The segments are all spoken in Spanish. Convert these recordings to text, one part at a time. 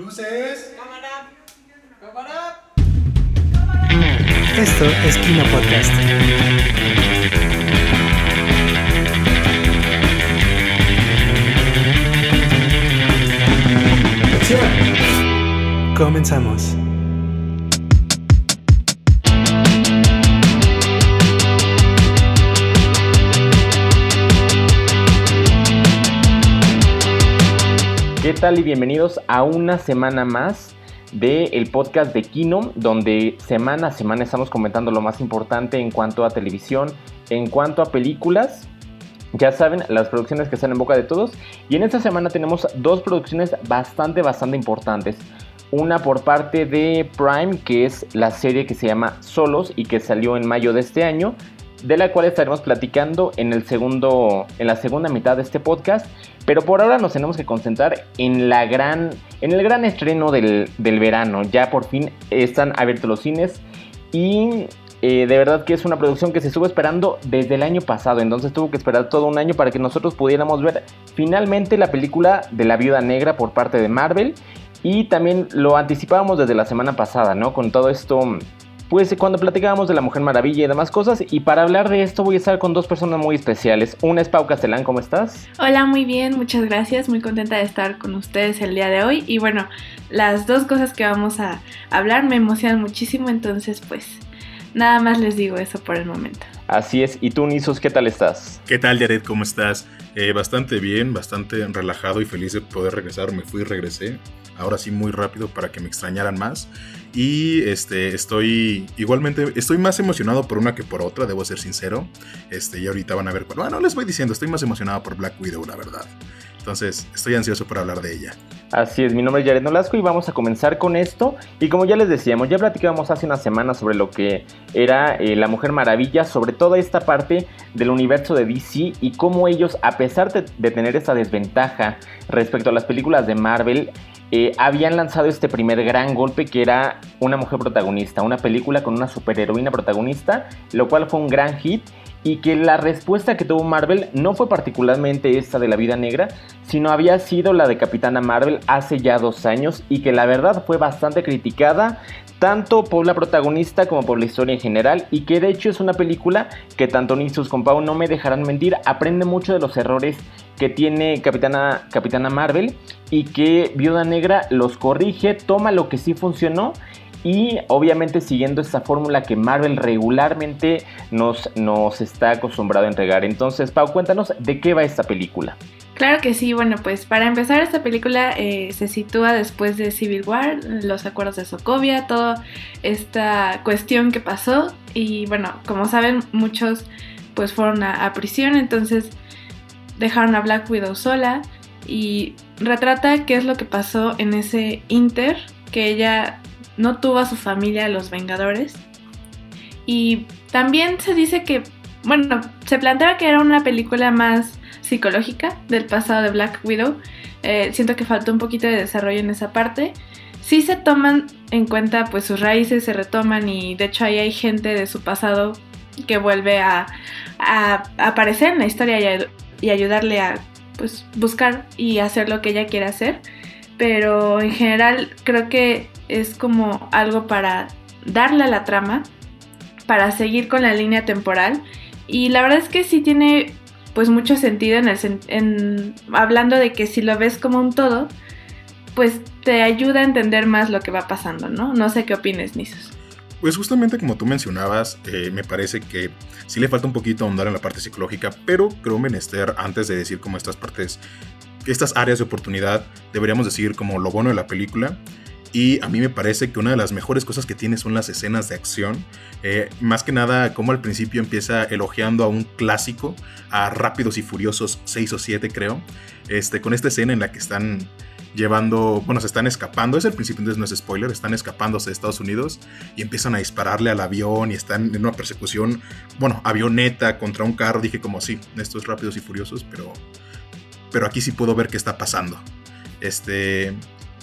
Luces. Cámara. Cámara. Esto es Kino Podcast. Comenzamos. ¿Qué tal y bienvenidos a una semana más del podcast de Kino, donde semana a semana estamos comentando lo más importante en cuanto a televisión, en cuanto a películas. Ya saben, las producciones que están en boca de todos. Y en esta semana tenemos dos producciones bastante, bastante importantes. Una por parte de Prime, que es la serie que se llama Solos y que salió en mayo de este año de la cual estaremos platicando en, el segundo, en la segunda mitad de este podcast. Pero por ahora nos tenemos que concentrar en, la gran, en el gran estreno del, verano. Ya por fin están abiertos los cines y eh, de verdad que es una producción que se estuvo esperando desde el año pasado. Entonces tuvo que esperar todo un año para que nosotros pudiéramos ver finalmente la película de la Viuda Negra por parte de Marvel. Y también lo anticipábamos desde la semana pasada, ¿no? Con todo esto pues cuando platicábamos de la Mujer Maravilla y demás cosas. Y para hablar de esto voy a estar con dos personas muy especiales. Una es Pau Castellán, ¿cómo estás? Hola, muy bien, muchas gracias. Muy contenta de estar con ustedes el día de hoy. Y bueno, las dos cosas que vamos a hablar me emocionan muchísimo, entonces pues nada más les digo eso por el momento. Así es. ¿Y tú, Nisos, qué tal estás? ¿Qué tal, Jared? ¿Cómo estás? Eh, bastante bien, bastante relajado y feliz de poder regresar. Me fui y regresé. Ahora sí, muy rápido para que me extrañaran más. Y este, estoy igualmente, estoy más emocionado por una que por otra, debo ser sincero. Este, y ahorita van a ver, bueno, les voy diciendo, estoy más emocionado por Black Widow, la verdad. Entonces, estoy ansioso por hablar de ella. Así es, mi nombre es Jared Nolasco y vamos a comenzar con esto. Y como ya les decíamos, ya platicábamos hace una semana sobre lo que era eh, la Mujer Maravilla, sobre toda esta parte del universo de DC y cómo ellos, a pesar de, de tener esa desventaja respecto a las películas de Marvel, eh, habían lanzado este primer gran golpe que era una mujer protagonista, una película con una superheroína protagonista, lo cual fue un gran hit y que la respuesta que tuvo Marvel no fue particularmente esta de la vida negra, sino había sido la de Capitana Marvel hace ya dos años y que la verdad fue bastante criticada tanto por la protagonista como por la historia en general y que de hecho es una película que tanto Nisus como Pau no me dejarán mentir, aprende mucho de los errores que tiene Capitana, Capitana Marvel y que Viuda Negra los corrige, toma lo que sí funcionó y obviamente siguiendo esta fórmula que Marvel regularmente nos, nos está acostumbrado a entregar. Entonces, Pau, cuéntanos de qué va esta película. Claro que sí, bueno, pues para empezar esta película eh, se sitúa después de Civil War, los acuerdos de Sokovia, toda esta cuestión que pasó y bueno, como saben muchos pues fueron a prisión, entonces dejaron a Black Widow sola y retrata qué es lo que pasó en ese inter, que ella no tuvo a su familia, los Vengadores. Y también se dice que, bueno, se planteaba que era una película más psicológica del pasado de Black Widow. Eh, siento que faltó un poquito de desarrollo en esa parte. Sí se toman en cuenta pues sus raíces, se retoman y de hecho ahí hay gente de su pasado que vuelve a, a aparecer en la historia y y ayudarle a pues buscar y hacer lo que ella quiere hacer. Pero en general creo que es como algo para darle a la trama, para seguir con la línea temporal. Y la verdad es que sí tiene pues mucho sentido en, el, en hablando de que si lo ves como un todo, pues te ayuda a entender más lo que va pasando, ¿no? No sé qué opines, Nisos. Pues justamente como tú mencionabas, eh, me parece que sí le falta un poquito ahondar en la parte psicológica, pero creo menester, antes de decir como estas partes, estas áreas de oportunidad, deberíamos decir como lo bueno de la película. Y a mí me parece que una de las mejores cosas que tiene son las escenas de acción. Eh, más que nada, como al principio empieza elogiando a un clásico, a Rápidos y Furiosos 6 o 7 creo, este, con esta escena en la que están llevando, bueno, se están escapando, es el principio, entonces no es spoiler, están escapándose de Estados Unidos y empiezan a dispararle al avión y están en una persecución, bueno, avioneta contra un carro, dije como sí, estos rápidos y furiosos, pero, pero aquí sí puedo ver qué está pasando. Este,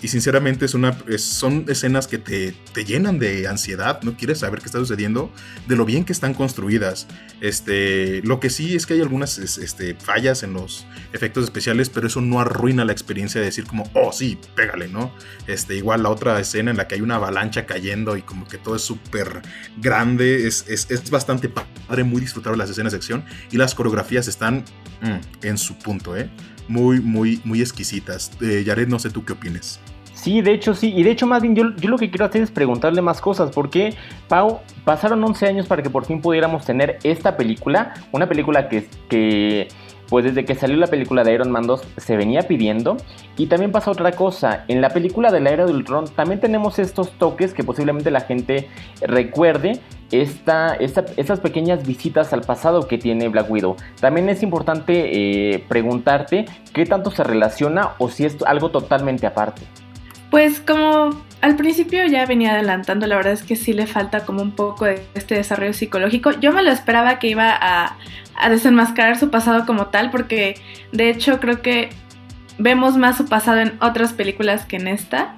y sinceramente es una, son escenas que te, te, llenan de ansiedad, no quieres saber qué está sucediendo, de lo bien que están construidas. Este, lo que sí es que hay algunas este, fallas en los efectos especiales, pero eso no arruina la experiencia de decir como, oh sí, pégale, ¿no? Este, igual la otra escena en la que hay una avalancha cayendo y como que todo es súper grande, es, es, es, bastante padre, muy disfrutable las escenas de acción y las coreografías están mm, en su punto, ¿eh? Muy, muy, muy exquisitas. Eh, Jared, no sé tú qué opines. Sí, de hecho sí, y de hecho más bien yo, yo, lo que quiero hacer es preguntarle más cosas, porque Pau, pasaron 11 años para que por fin pudiéramos tener esta película, una película que, que pues desde que salió la película de Iron Man 2 se venía pidiendo. Y también pasa otra cosa, en la película de la era de Ultron también tenemos estos toques que posiblemente la gente recuerde. Esta, estas pequeñas visitas al pasado que tiene Black Widow. También es importante eh, preguntarte qué tanto se relaciona o si es algo totalmente aparte. Pues como al principio ya venía adelantando, la verdad es que sí le falta como un poco de este desarrollo psicológico. Yo me lo esperaba que iba a, a desenmascarar su pasado como tal, porque de hecho creo que vemos más su pasado en otras películas que en esta.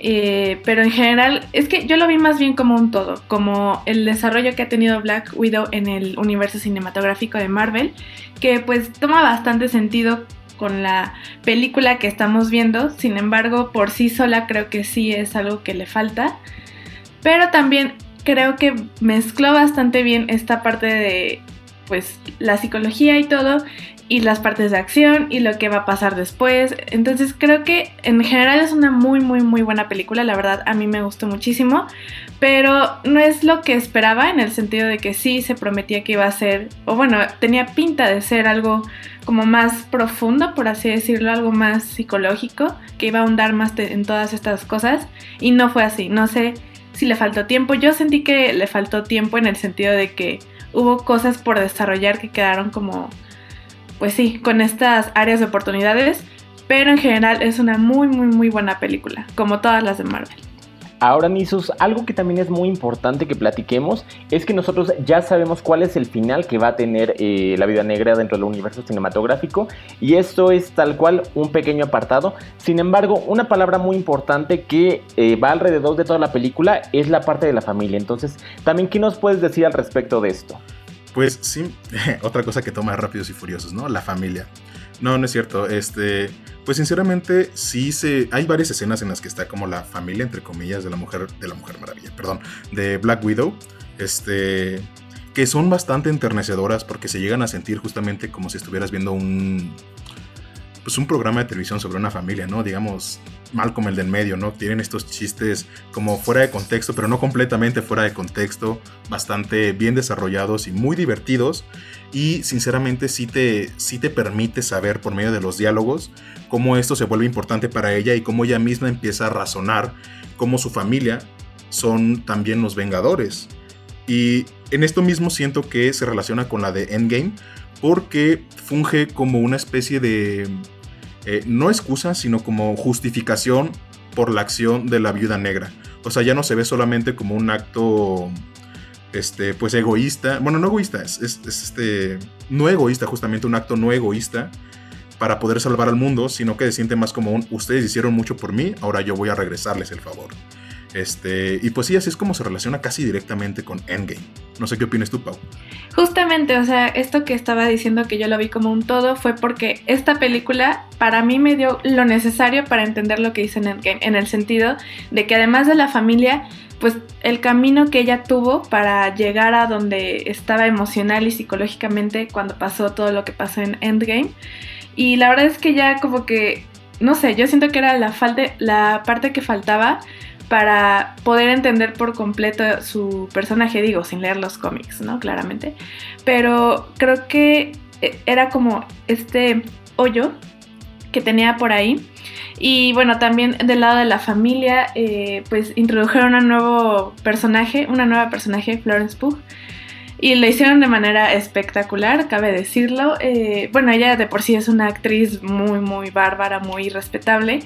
Eh, pero en general, es que yo lo vi más bien como un todo, como el desarrollo que ha tenido Black Widow en el universo cinematográfico de Marvel, que pues toma bastante sentido con la película que estamos viendo, sin embargo, por sí sola creo que sí es algo que le falta, pero también creo que mezcló bastante bien esta parte de pues la psicología y todo y las partes de acción y lo que va a pasar después. Entonces creo que en general es una muy muy muy buena película, la verdad a mí me gustó muchísimo, pero no es lo que esperaba en el sentido de que sí se prometía que iba a ser, o bueno, tenía pinta de ser algo como más profundo, por así decirlo, algo más psicológico, que iba a ahondar más en todas estas cosas y no fue así, no sé si le faltó tiempo, yo sentí que le faltó tiempo en el sentido de que hubo cosas por desarrollar que quedaron como, pues sí, con estas áreas de oportunidades, pero en general es una muy, muy, muy buena película, como todas las de Marvel. Ahora, Nisus, algo que también es muy importante que platiquemos es que nosotros ya sabemos cuál es el final que va a tener eh, la vida negra dentro del universo cinematográfico y esto es tal cual un pequeño apartado. Sin embargo, una palabra muy importante que eh, va alrededor de toda la película es la parte de la familia. Entonces, también, ¿qué nos puedes decir al respecto de esto? Pues sí, otra cosa que toma Rápidos y Furiosos, ¿no? La familia. No, no es cierto. Este, pues sinceramente sí se hay varias escenas en las que está como la familia entre comillas de la mujer de la mujer maravilla, perdón, de Black Widow, este que son bastante enternecedoras porque se llegan a sentir justamente como si estuvieras viendo un pues un programa de televisión sobre una familia, ¿no? Digamos, mal como el del medio, ¿no? Tienen estos chistes como fuera de contexto, pero no completamente fuera de contexto, bastante bien desarrollados y muy divertidos. Y sinceramente sí te, sí te permite saber por medio de los diálogos cómo esto se vuelve importante para ella y cómo ella misma empieza a razonar cómo su familia son también los Vengadores. Y en esto mismo siento que se relaciona con la de Endgame porque funge como una especie de eh, no excusa, sino como justificación por la acción de la viuda negra. O sea, ya no se ve solamente como un acto, este, pues egoísta. Bueno, no egoísta, es, este, no egoísta, justamente un acto no egoísta para poder salvar al mundo, sino que se siente más como un, ustedes hicieron mucho por mí, ahora yo voy a regresarles el favor. Este, y pues sí, así es como se relaciona casi directamente con Endgame. No sé qué opinas tú, Pau. Justamente, o sea, esto que estaba diciendo que yo lo vi como un todo fue porque esta película para mí me dio lo necesario para entender lo que hice en Endgame, en el sentido de que además de la familia, pues el camino que ella tuvo para llegar a donde estaba emocional y psicológicamente cuando pasó todo lo que pasó en Endgame. Y la verdad es que ya como que, no sé, yo siento que era la, la parte que faltaba para poder entender por completo su personaje, digo, sin leer los cómics, ¿no? Claramente. Pero creo que eh, era como este hoyo que tenía por ahí. Y bueno, también del lado de la familia, eh, pues introdujeron un nuevo personaje, una nueva personaje, Florence Pugh. Y lo hicieron de manera espectacular, cabe decirlo. Eh, bueno, ella de por sí es una actriz muy, muy bárbara, muy respetable.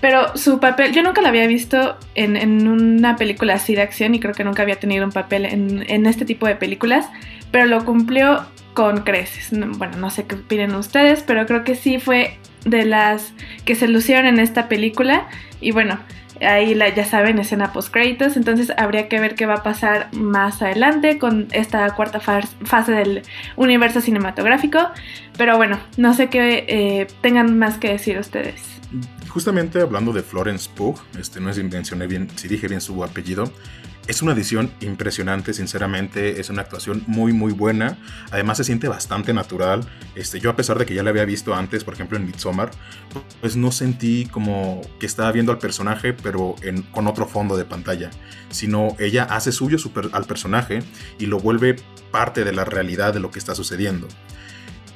Pero su papel, yo nunca la había visto en, en, una película así de acción y creo que nunca había tenido un papel en, en este tipo de películas, pero lo cumplió con creces. Bueno, no sé qué opinen ustedes, pero creo que sí fue de las que se lucieron en esta película y bueno, ahí la, ya saben, escena post créditos, entonces habría que ver qué va a pasar más adelante con esta cuarta fase del universo cinematográfico, pero bueno, no sé qué eh, tengan más que decir ustedes. Justamente hablando de Florence Pugh, este, no es si dije bien su apellido, es una edición impresionante, sinceramente, es una actuación muy muy buena, además se siente bastante natural, este, yo a pesar de que ya la había visto antes, por ejemplo en Midsommar, pues no sentí como que estaba viendo al personaje pero con otro fondo de pantalla, sino ella hace suyo al personaje y lo vuelve parte de la realidad de lo que está sucediendo.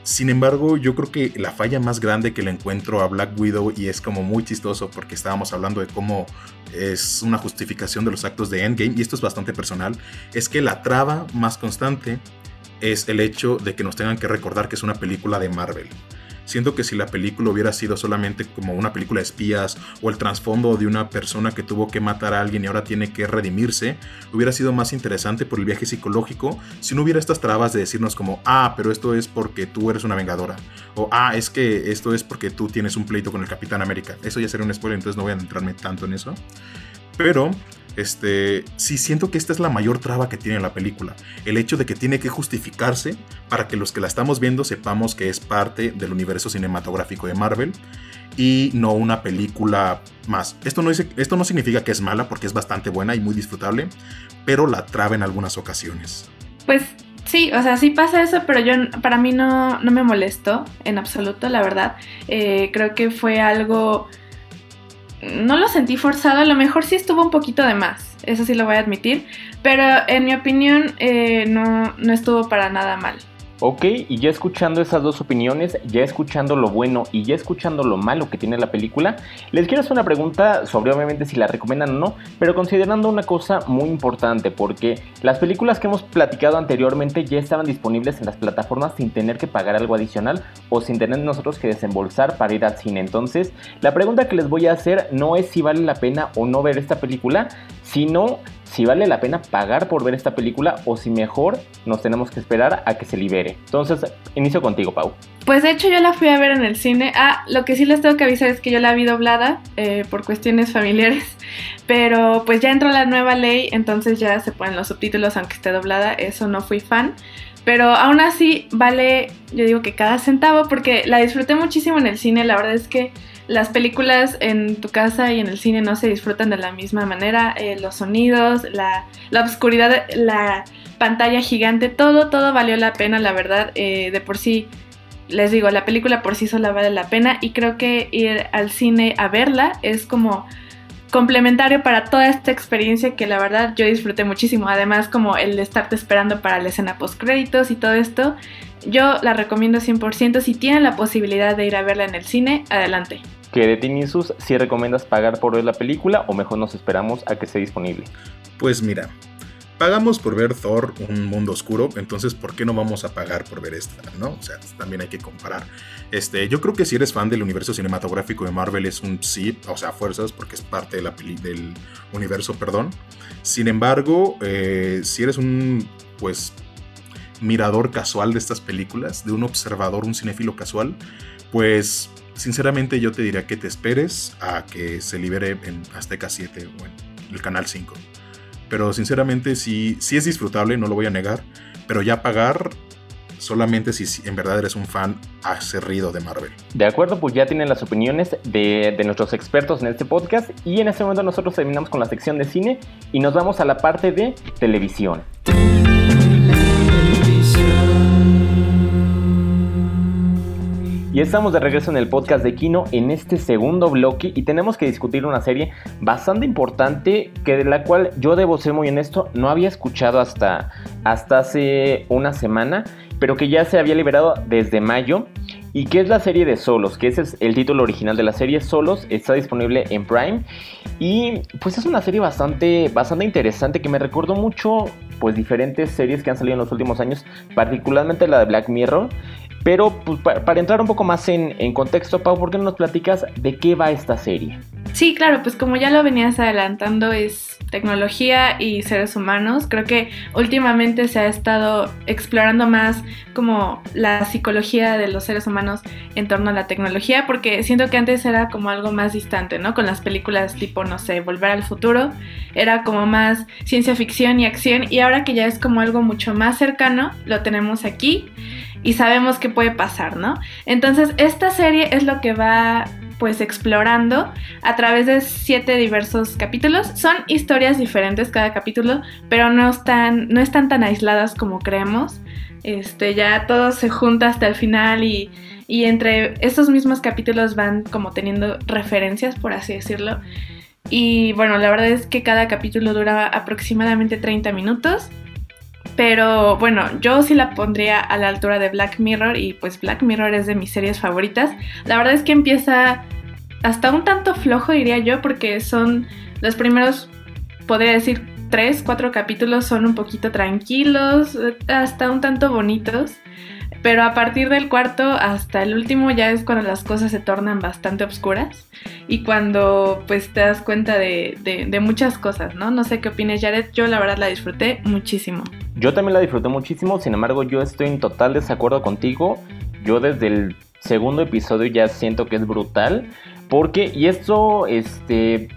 Sin embargo, yo creo que la falla más grande que le encuentro a Black Widow, y es como muy chistoso porque estábamos hablando de cómo es una justificación de los actos de Endgame, y esto es bastante personal, es que la traba más constante es el hecho de que nos tengan que recordar que es una película de Marvel. Siento que si la película hubiera sido solamente como una película de espías o el trasfondo de una persona que tuvo que matar a alguien y ahora tiene que redimirse, hubiera sido más interesante por el viaje psicológico si no hubiera estas trabas de decirnos como, ah, pero esto es porque tú eres una vengadora. O, ah, es que esto es porque tú tienes un pleito con el Capitán América. Eso ya sería un spoiler, entonces no voy a entrarme tanto en eso. Pero este, sí siento que esta es la mayor traba que tiene la película. El hecho de que tiene que justificarse para que los que la estamos viendo sepamos que es parte del universo cinematográfico de Marvel y no una película más. Esto no, significa que es mala porque es bastante buena y muy disfrutable, pero la traba en algunas ocasiones. Pues Sí, o sea, sí pasa eso, pero yo para mí no, no me molestó en absoluto, la verdad. Eh, creo que fue algo no lo sentí forzado, a lo mejor sí estuvo un poquito de más, eso sí lo voy a admitir, pero en mi opinión eh, no, no estuvo para nada mal. Ok, y ya escuchando esas dos opiniones, ya escuchando lo bueno y ya escuchando lo malo que tiene la película, les quiero hacer una pregunta sobre obviamente si la recomiendan o no, pero considerando una cosa muy importante, porque las películas que hemos platicado anteriormente ya estaban disponibles en las plataformas sin tener que pagar algo adicional o sin tener nosotros que desembolsar para ir al cine. Entonces, la pregunta que les voy a hacer no es si vale la pena o no ver esta película, sino si vale la pena pagar por ver esta película o si mejor nos tenemos que esperar a que se libere. Entonces, inicio contigo, Pau. Pues de hecho yo la fui a ver en el cine. Ah, lo que sí les tengo que avisar es que yo la vi doblada eh, por cuestiones familiares. Pero pues ya entró la nueva ley, entonces ya se ponen los subtítulos aunque esté doblada. Eso no fui fan. Pero aún así vale, yo digo que cada centavo porque la disfruté muchísimo en el cine. La verdad es que las películas en tu casa y en el cine no se disfrutan de la misma manera. Eh, los sonidos, la, la, oscuridad, la pantalla gigante, todo, todo valió la pena, la verdad. Eh, de por sí, les digo, la película por sí sola vale la pena y creo que ir al cine a verla es como complementario para toda esta experiencia que la verdad yo disfruté muchísimo. Además, como el de estarte esperando para la escena post créditos y todo esto, yo la recomiendo 100%. Si tienen la posibilidad de ir a verla en el cine, adelante. ¿Qué de Tinisus si recomiendas pagar por ver la película o mejor nos esperamos a que esté disponible? Pues mira, pagamos por ver Thor, un mundo oscuro, entonces ¿por qué no vamos a pagar por ver esta? ¿no? O sea, también hay que comparar. Este, yo creo que si eres fan del universo cinematográfico de Marvel es un sí, o sea, fuerzas, porque es parte del universo, perdón. Sin embargo, eh, si eres un, pues, mirador casual de estas películas, de un observador, un cinéfilo casual, pues sinceramente yo te diría que te esperes a que se libere en Azteca 7 o en el Canal 5. Pero sinceramente sí, sí es disfrutable, no lo voy a negar, pero ya pagar solamente si en verdad eres un fan acerrido de Marvel. De acuerdo, pues ya tienen las opiniones de, de, nuestros expertos en este podcast y en este momento nosotros terminamos con la sección de cine y nos vamos a la parte de televisión. Y estamos de regreso en el podcast de Kino en este segundo bloque y tenemos que discutir una serie bastante importante que de la cual yo debo ser muy honesto, no había escuchado hasta, hasta hace una semana, pero que ya se había liberado desde mayo y que es la serie de Solos, que ese es el título original de la serie Solos, está disponible en Prime y pues es una serie bastante, bastante interesante que me recordó mucho pues diferentes series que han salido en los últimos años, particularmente la de Black Mirror pero pues, para, entrar un poco más en, contexto, Pau, ¿por qué no nos platicas de qué va esta serie? Sí, claro, pues como ya lo venías adelantando, es tecnología y seres humanos. Creo que últimamente se ha estado explorando más como la psicología de los seres humanos en torno a la tecnología, porque siento que antes era como algo más distante, ¿no? Con las películas tipo, no sé, Volver al futuro, era como más ciencia ficción y acción, y ahora que ya es como algo mucho más cercano, lo tenemos aquí y sabemos qué puede pasar, ¿no? Entonces, esta serie es lo que va pues explorando a través de siete diversos capítulos. Son historias diferentes cada capítulo, pero no están, no están tan aisladas como creemos. Este, ya todo se junta hasta el final y, y entre estos mismos capítulos van como teniendo referencias, por así decirlo. Y bueno, la verdad es que cada capítulo dura aproximadamente 30 minutos. Pero bueno, yo sí la pondría a la altura de Black Mirror y pues Black Mirror es de mis series favoritas. La verdad es que empieza hasta un tanto flojo, diría yo, porque son los primeros, podría decir, tres, cuatro capítulos son un poquito tranquilos, hasta un tanto bonitos. Pero a partir del cuarto hasta el último ya es cuando las cosas se tornan bastante oscuras y cuando pues te das cuenta de, de, muchas cosas, ¿no? No sé qué opines Jared, yo la verdad la disfruté muchísimo. Yo también la disfruté muchísimo, sin embargo yo estoy en total desacuerdo contigo. Yo desde el segundo episodio ya siento que es brutal. Porque, y esto, este,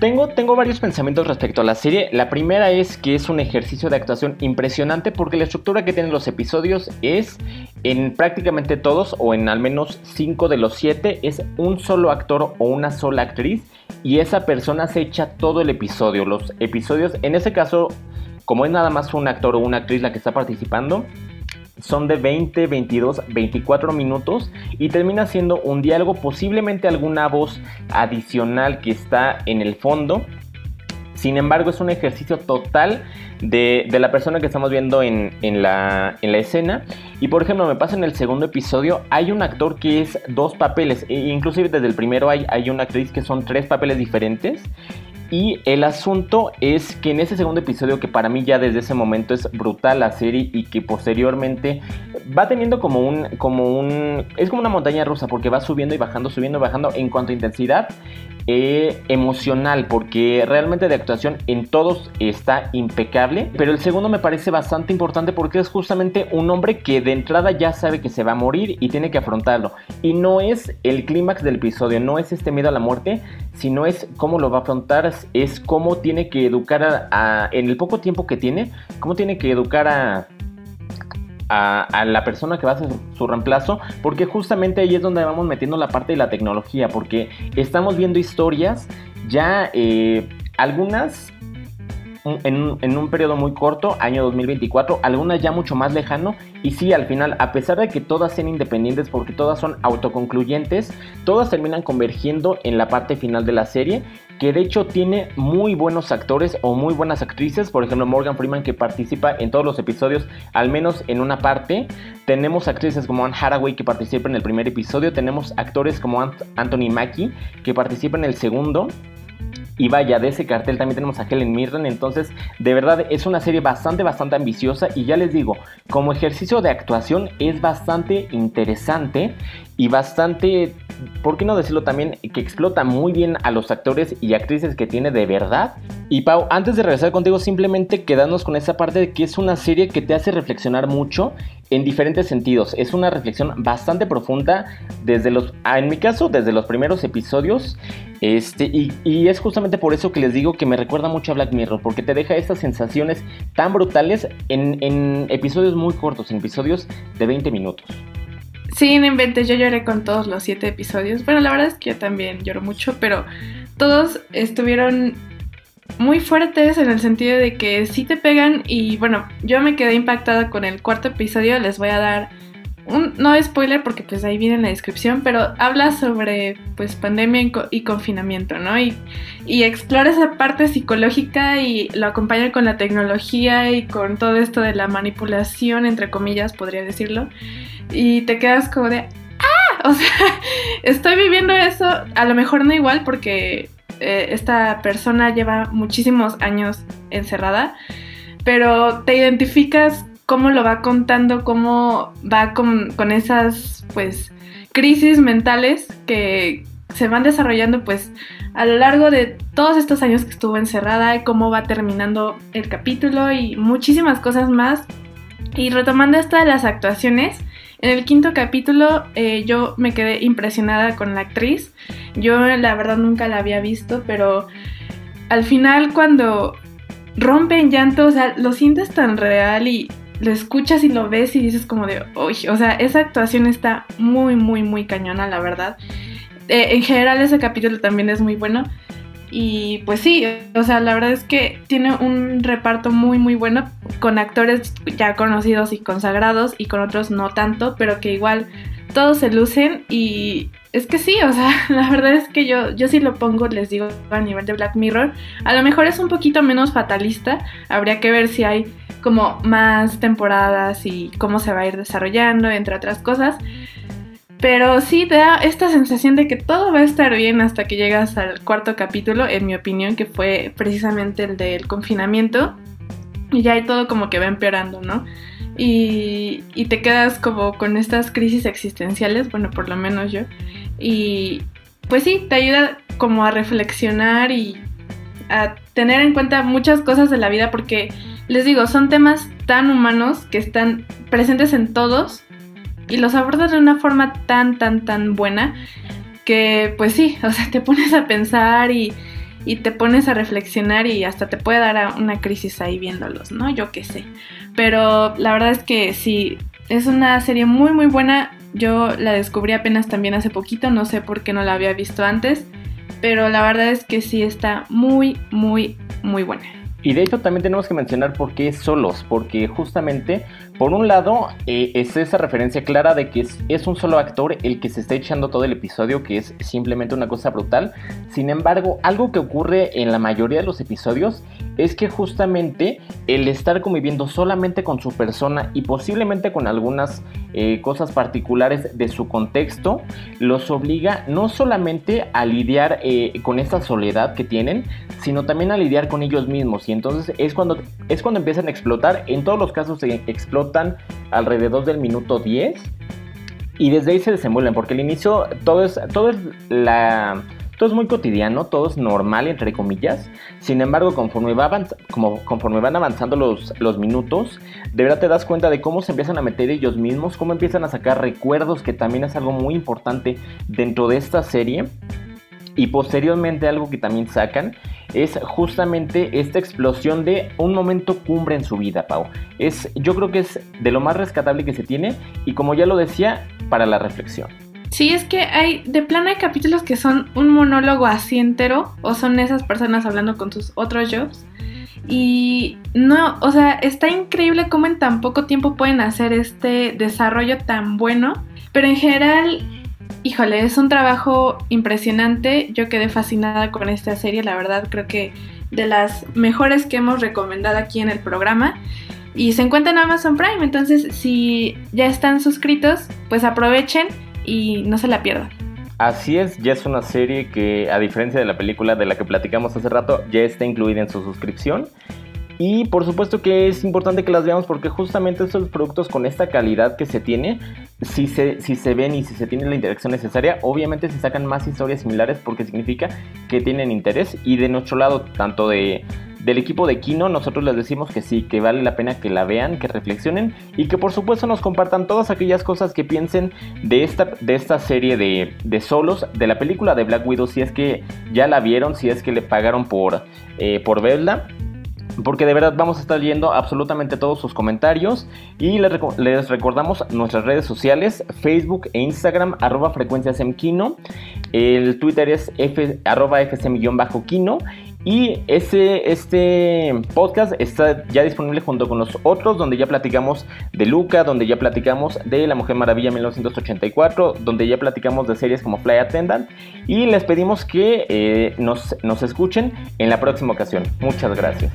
tengo, tengo, varios pensamientos respecto a la serie. La primera es que es un ejercicio de actuación impresionante porque la estructura que tienen los episodios es en prácticamente todos o en al menos 5 de los 7 es un solo actor o una sola actriz y esa persona se echa todo el episodio. Los episodios, en ese caso, como es nada más un actor o una actriz la que está participando, son de 20, 22, 24 minutos y termina siendo un diálogo, posiblemente alguna voz adicional que está en el fondo. Sin embargo, es un ejercicio total de, la persona que estamos viendo en, la, escena. Y por ejemplo, me pasa en el segundo episodio, hay un actor que es dos papeles. E inclusive desde el primero hay, hay una actriz que son tres papeles diferentes. Y el asunto es que en ese segundo episodio, que para mí ya desde ese momento es brutal la serie y que posteriormente va teniendo como un, como un, es como una montaña rusa porque va subiendo y bajando, subiendo y bajando en cuanto a intensidad eh, emocional, porque realmente de actuación en todos está impecable. Pero el segundo me parece bastante importante porque es justamente un hombre que de entrada ya sabe que se va a morir y tiene que afrontarlo. Y no es el clímax del episodio, no es este miedo a la muerte, sino es cómo lo va a afrontar, es cómo tiene que educar a, en el poco tiempo que tiene, cómo tiene que educar a, a, la persona que va a hacer su reemplazo, porque justamente ahí es donde vamos metiendo la parte de la tecnología, porque estamos viendo historias ya eh, algunas en, un periodo muy corto, año 2024, algunas ya mucho más lejano. Y sí, al final, a pesar de que todas sean independientes, porque todas son autoconcluyentes, todas terminan convergiendo en la parte final de la serie que de hecho tiene muy buenos actores o muy buenas actrices, por ejemplo Morgan Freeman que participa en todos los episodios, al menos en una parte. Tenemos actrices como Anne Hathaway que participa en el primer episodio, tenemos actores como Anthony Mackie que participa en el segundo. Y vaya, de ese cartel también tenemos a Helen Mirren. Entonces, de verdad, es una serie bastante, bastante ambiciosa. Y ya les digo, como ejercicio de actuación es bastante interesante y bastante, ¿por qué no decirlo también? Que explota muy bien a los actores y actrices que tiene de verdad. Y Pau, antes de regresar contigo, simplemente quedarnos con esa parte de que es una serie que te hace reflexionar mucho en diferentes sentidos. Es una reflexión bastante profunda desde los, ah, en mi caso, desde los primeros episodios. Este, y, es justamente por eso que les digo que me recuerda mucho a Black Mirror, porque te deja estas sensaciones tan brutales en, en episodios muy cortos, en episodios de 20 minutos. Sí, no inventes, yo lloré con todos los siete episodios. Bueno, la verdad es que yo también lloro mucho, pero todos estuvieron muy fuertes en el sentido de que sí te pegan y bueno, yo me quedé impactada con el cuarto episodio, les voy a dar un, no spoiler porque pues ahí viene en la descripción, pero habla sobre pues pandemia y confinamiento, ¿no? Y, y explora esa parte psicológica y lo acompaña con la tecnología y con todo esto de la manipulación, entre comillas, podría decirlo y te quedas como de, ¡ah! O sea, estoy viviendo eso, a lo mejor no igual porque eh, esta persona lleva muchísimos años encerrada, pero te identificas cómo lo va contando, cómo va con, esas, pues, crisis mentales que, se van desarrollando pues a lo largo de todos estos años que estuvo encerrada, cómo va terminando el capítulo y muchísimas cosas más. Y retomando esto de las actuaciones, en el quinto capítulo eh, yo me quedé impresionada con la actriz. Yo la verdad nunca la había visto, pero al final cuando rompe en llanto, o sea, lo sientes tan real y lo escuchas y lo ves y dices como de, uy, o sea, esa actuación está muy, muy, muy cañona, la verdad. Eh, en general ese capítulo también es muy bueno. Y pues sí, o sea, la verdad es que tiene un reparto muy muy bueno con actores ya conocidos y consagrados y con otros no tanto, pero que igual todos se lucen y es que sí, o sea, la verdad es que yo, yo sí lo pongo, les digo, a nivel de Black Mirror. A lo mejor es un poquito menos fatalista, habría que ver si hay como más temporadas y cómo se va a ir desarrollando, entre otras cosas. Pero sí te da esta sensación de que todo va a estar bien hasta que llegas al cuarto capítulo, en mi opinión, que fue precisamente el del confinamiento. Y ya hay todo como que va empeorando, ¿no? Y, te quedas como con estas crisis existenciales, bueno, por lo menos yo. Y pues sí, te ayuda como a reflexionar y a tener en cuenta muchas cosas de la vida porque les digo, son temas tan humanos que están presentes en todos y los abordas de una forma tan, tan, tan buena que pues sí, o sea, te pones a pensar y, y te pones a reflexionar y hasta te puede dar una crisis ahí viéndolos, ¿no? Yo qué sé. Pero la verdad es que sí, es una serie muy, muy buena. Yo la descubrí apenas también hace poquito, no sé por qué no la había visto antes, pero la verdad es que sí está muy, muy, muy buena. Y de hecho también tenemos que mencionar por qué solos, porque justamente, por un lado, eh, es esa referencia clara de que es, un solo actor el que se está echando todo el episodio, que es simplemente una cosa brutal. Sin embargo, algo que ocurre en la mayoría de los episodios es que justamente el estar conviviendo solamente con su persona y posiblemente con algunas eh, cosas particulares de su contexto, los obliga no solamente a lidiar eh, con esta soledad que tienen, sino también a lidiar con ellos mismos. Y entonces es cuando, es cuando empiezan a explotar. En todos los casos se alrededor del minuto 10. Y desde ahí se desenvuelven, porque al inicio todo es, todo es la todo es muy cotidiano, todo es normal, entre comillas. Sin embargo, conforme, va como, conforme van avanzando los, los minutos, de verdad te das cuenta de cómo se empiezan a meter ellos mismos, cómo empiezan a sacar recuerdos, que también es algo muy importante dentro de esta serie. Y posteriormente algo que también sacan es justamente esta explosión de un momento cumbre en su vida, Pau. Es, yo creo que es de lo más rescatable que se tiene y como ya lo decía, para la reflexión. Sí, es que hay, de plano hay capítulos que son un monólogo así entero, o son esas personas hablando con sus otros jobs. Y no, o sea, está increíble cómo en tan poco tiempo pueden hacer este desarrollo tan bueno. Pero en general, híjole, es un trabajo impresionante. Yo quedé fascinada con esta serie, la verdad creo que de las mejores que hemos recomendado aquí en el programa. Y se encuentra en Amazon Prime, entonces si ya están suscritos, pues aprovechen y no se la pierdan. Así es, ya es una serie que a diferencia de la película de la que platicamos hace rato, ya está incluida en su suscripción. Y por supuesto que es importante que las veamos porque justamente estos productos con esta calidad que se tiene, si se, si se ven y si se tiene la interacción necesaria, obviamente se sacan más historias similares porque significa que tienen interés. Y de nuestro lado, tanto de del equipo de Kino, nosotros les decimos que sí, que vale la pena que la vean, que reflexionen y que por supuesto nos compartan todas aquellas cosas que piensen de esta, de esta serie de, de solos, de la película de Black Widow, si es que ya la vieron, si es que le pagaron por, eh, por verla porque de verdad vamos a estar leyendo absolutamente todos sus comentarios y les, recordamos nuestras redes sociales, Facebook e Instagram, arroba frecuenciasemquino, el Twitter es f, arroba fsm-quino y ese, este podcast está ya disponible junto con los otros, donde ya platicamos de Luca, donde ya platicamos de La Mujer Maravilla 1984, donde ya platicamos de series como Fly Attendant. Y les pedimos que eh, nos, nos escuchen en la próxima ocasión. Muchas gracias.